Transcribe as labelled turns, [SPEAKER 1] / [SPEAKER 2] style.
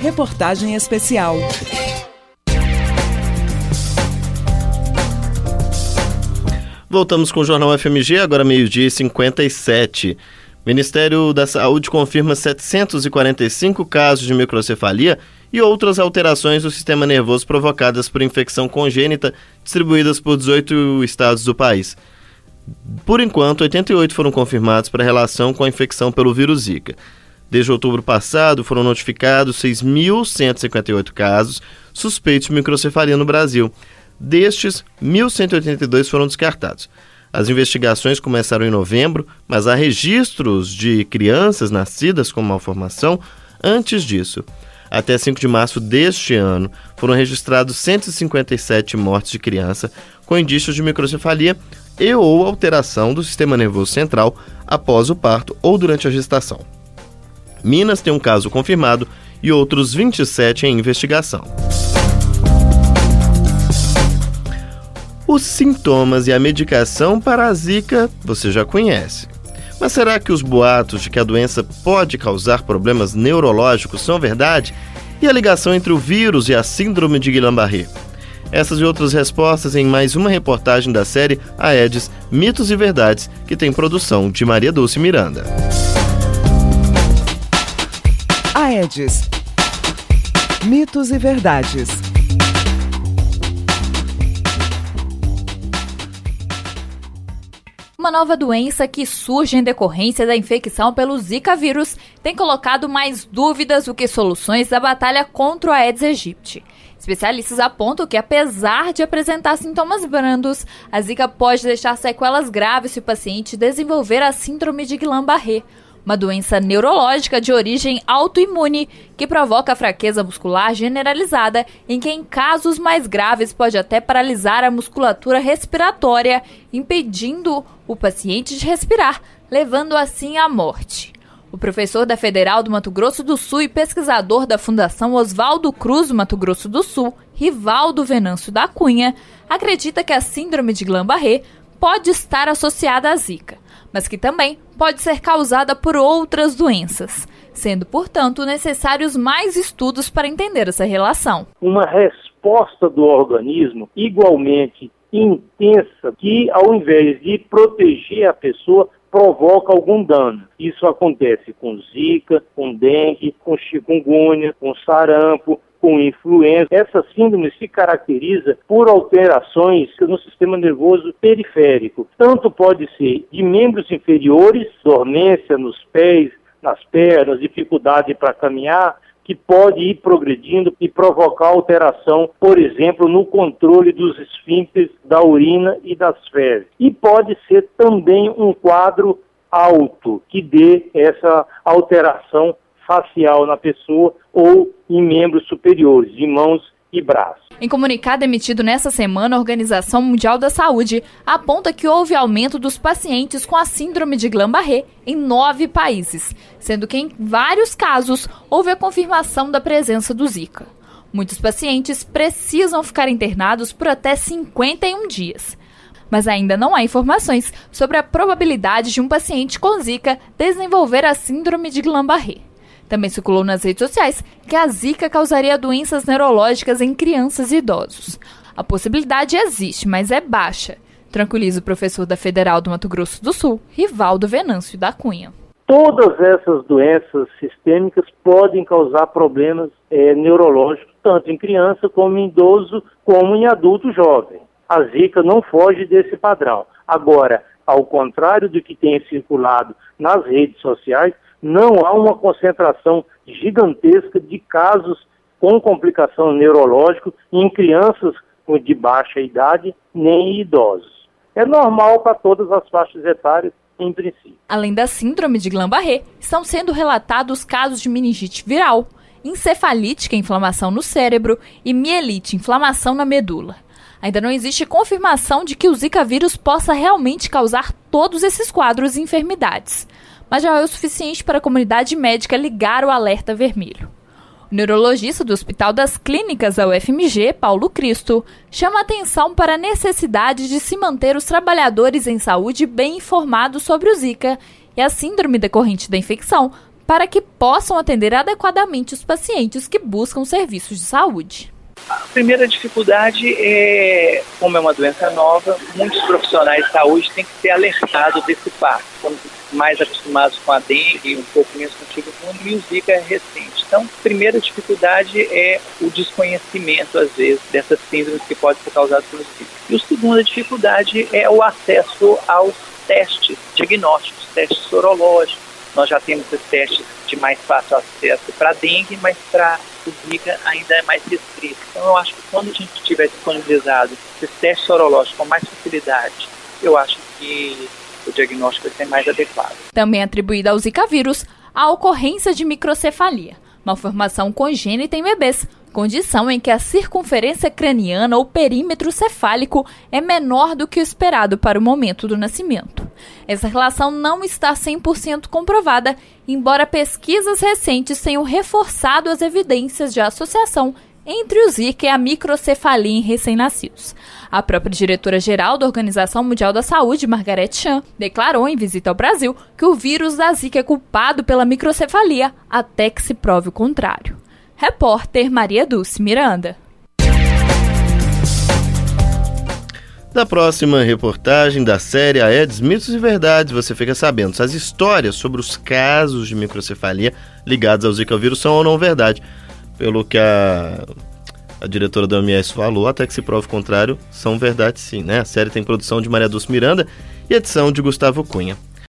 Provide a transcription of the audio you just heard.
[SPEAKER 1] Reportagem especial.
[SPEAKER 2] Voltamos com o Jornal FMG, agora meio-dia e 57. Ministério da Saúde confirma 745 casos de microcefalia e outras alterações do sistema nervoso provocadas por infecção congênita distribuídas por 18 estados do país. Por enquanto, 88 foram confirmados para relação com a infecção pelo vírus Zika. Desde outubro passado, foram notificados 6.158 casos suspeitos de microcefalia no Brasil. Destes, 1.182 foram descartados. As investigações começaram em novembro, mas há registros de crianças nascidas com malformação antes disso. Até 5 de março deste ano, foram registrados 157 mortes de criança com indícios de microcefalia e ou alteração do sistema nervoso central após o parto ou durante a gestação. Minas tem um caso confirmado e outros 27 em investigação. Os sintomas e a medicação para a Zika você já conhece. Mas será que os boatos de que a doença pode causar problemas neurológicos são verdade? E a ligação entre o vírus e a síndrome de Guillain-Barré? Essas e outras respostas em mais uma reportagem da série Aedes Mitos e Verdades, que tem produção de Maria Dulce Miranda.
[SPEAKER 1] Aedes Mitos e Verdades.
[SPEAKER 3] Uma nova doença que surge em decorrência da infecção pelo Zika vírus tem colocado mais dúvidas do que soluções da batalha contra o Aedes aegypti. Especialistas apontam que, apesar de apresentar sintomas brandos, a Zika pode deixar sequelas graves se o paciente desenvolver a síndrome de Guillain-Barré, uma doença neurológica de origem autoimune que provoca fraqueza muscular generalizada, em que em casos mais graves pode até paralisar a musculatura respiratória, impedindo o paciente de respirar, levando assim à morte. O professor da Federal do Mato Grosso do Sul e pesquisador da Fundação Oswaldo Cruz Mato Grosso do Sul, Rivaldo Venâncio da Cunha, acredita que a síndrome de Guillain-Barré pode estar associada à Zika mas que também pode ser causada por outras doenças, sendo, portanto, necessários mais estudos para entender essa relação.
[SPEAKER 4] Uma resposta do organismo igualmente intensa que, ao invés de proteger a pessoa, provoca algum dano. Isso acontece com zika, com dengue, com chikungunya, com sarampo, com influenza. Essa síndrome se caracteriza por alterações no sistema nervoso periférico. Tanto pode ser de membros inferiores, dormência nos pés, nas pernas, dificuldade para caminhar, que pode ir progredindo e provocar alteração, por exemplo, no controle dos esfíncteres da urina e das fezes. E pode ser também um quadro alto que dê essa alteração facial na pessoa ou em membros superiores, de mãos e braços.
[SPEAKER 3] Em comunicado emitido nesta semana, a Organização Mundial da Saúde aponta que houve aumento dos pacientes com a síndrome de Guillain-Barré em nove países, sendo que em vários casos houve a confirmação da presença do Zika. Muitos pacientes precisam ficar internados por até 51 dias. Mas ainda não há informações sobre a probabilidade de um paciente com Zika desenvolver a síndrome de Guillain-Barré. Também circulou nas redes sociais que a Zika causaria doenças neurológicas em crianças e idosos. A possibilidade existe, mas é baixa, tranquiliza o professor da Federal do Mato Grosso do Sul, Rivaldo Venâncio da Cunha.
[SPEAKER 4] Todas essas doenças sistêmicas podem causar problemas é, neurológicos, tanto em criança como em idoso, como em adulto jovem. A Zika não foge desse padrão. Agora, ao contrário do que tem circulado nas redes sociais, não há uma concentração gigantesca de casos com complicação neurológica em crianças de baixa idade nem em idosos. É normal para todas as faixas etárias em princípio.
[SPEAKER 3] Além da síndrome de Guillain-Barré, estão sendo relatados casos de meningite viral, encefalite, que é inflamação no cérebro, e mielite, inflamação na medula. Ainda não existe confirmação de que o Zika vírus possa realmente causar todos esses quadros e enfermidades mas já é o suficiente para a comunidade médica ligar o alerta vermelho. O neurologista do Hospital das Clínicas da UFMG, Paulo Cristo, chama atenção para a necessidade de se manter os trabalhadores em saúde bem informados sobre o Zika e a síndrome decorrente da infecção para que possam atender adequadamente os pacientes que buscam serviços de saúde.
[SPEAKER 5] Primeira dificuldade é, como é uma doença nova, muitos profissionais de saúde têm que ser alertados desse fato. Estamos mais acostumados com a dengue, um pouco menos com o chikungunya e o zika é recente. Então, primeira dificuldade é o desconhecimento, às vezes, dessas síndromes que podem ser causadas pelo zika. E a segunda dificuldade é o acesso aos testes diagnósticos, testes sorológicos. Nós já temos esses testes de mais fácil acesso para dengue, mas para o Zika ainda é mais restrito. Então, eu acho que quando a gente tiver disponibilizado esses testes sorológicos com mais facilidade, eu acho que o diagnóstico vai ser mais adequado.
[SPEAKER 3] Também atribuída ao Zika vírus a ocorrência de microcefalia, malformação congênita em bebês, condição em que a circunferência craniana ou perímetro cefálico é menor do que o esperado para o momento do nascimento. Essa relação não está 100% comprovada, embora pesquisas recentes tenham reforçado as evidências de associação entre o Zika e a microcefalia em recém-nascidos. A própria diretora-geral da Organização Mundial da Saúde, Margaret Chan, declarou em visita ao Brasil que o vírus da Zika é culpado pela microcefalia até que se prove o contrário. Repórter Maria Dulce Miranda.
[SPEAKER 2] Na próxima reportagem da série Aedes Mitos e Verdades, você fica sabendo se as histórias sobre os casos de microcefalia ligados ao Zika vírus são ou não verdade. Pelo que a, a diretora da OMS falou, até que se prove o contrário, são verdade sim, né? A série tem produção de Maria Dulce Miranda e edição de Gustavo Cunha.